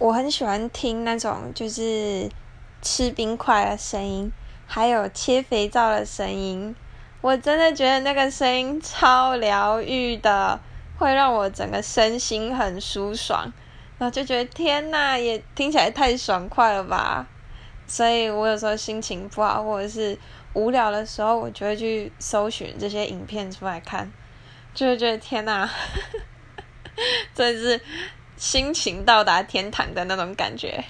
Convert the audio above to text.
我很喜欢听那种就是吃冰块的声音，还有切肥皂的声音。我真的觉得那个声音超疗愈的，会让我整个身心很舒爽。然后就觉得天呐，也听起来太爽快了吧！所以我有时候心情不好或者是无聊的时候，我就会去搜寻这些影片出来看，就会觉得天呐，真 是心情到达天堂的那种感觉。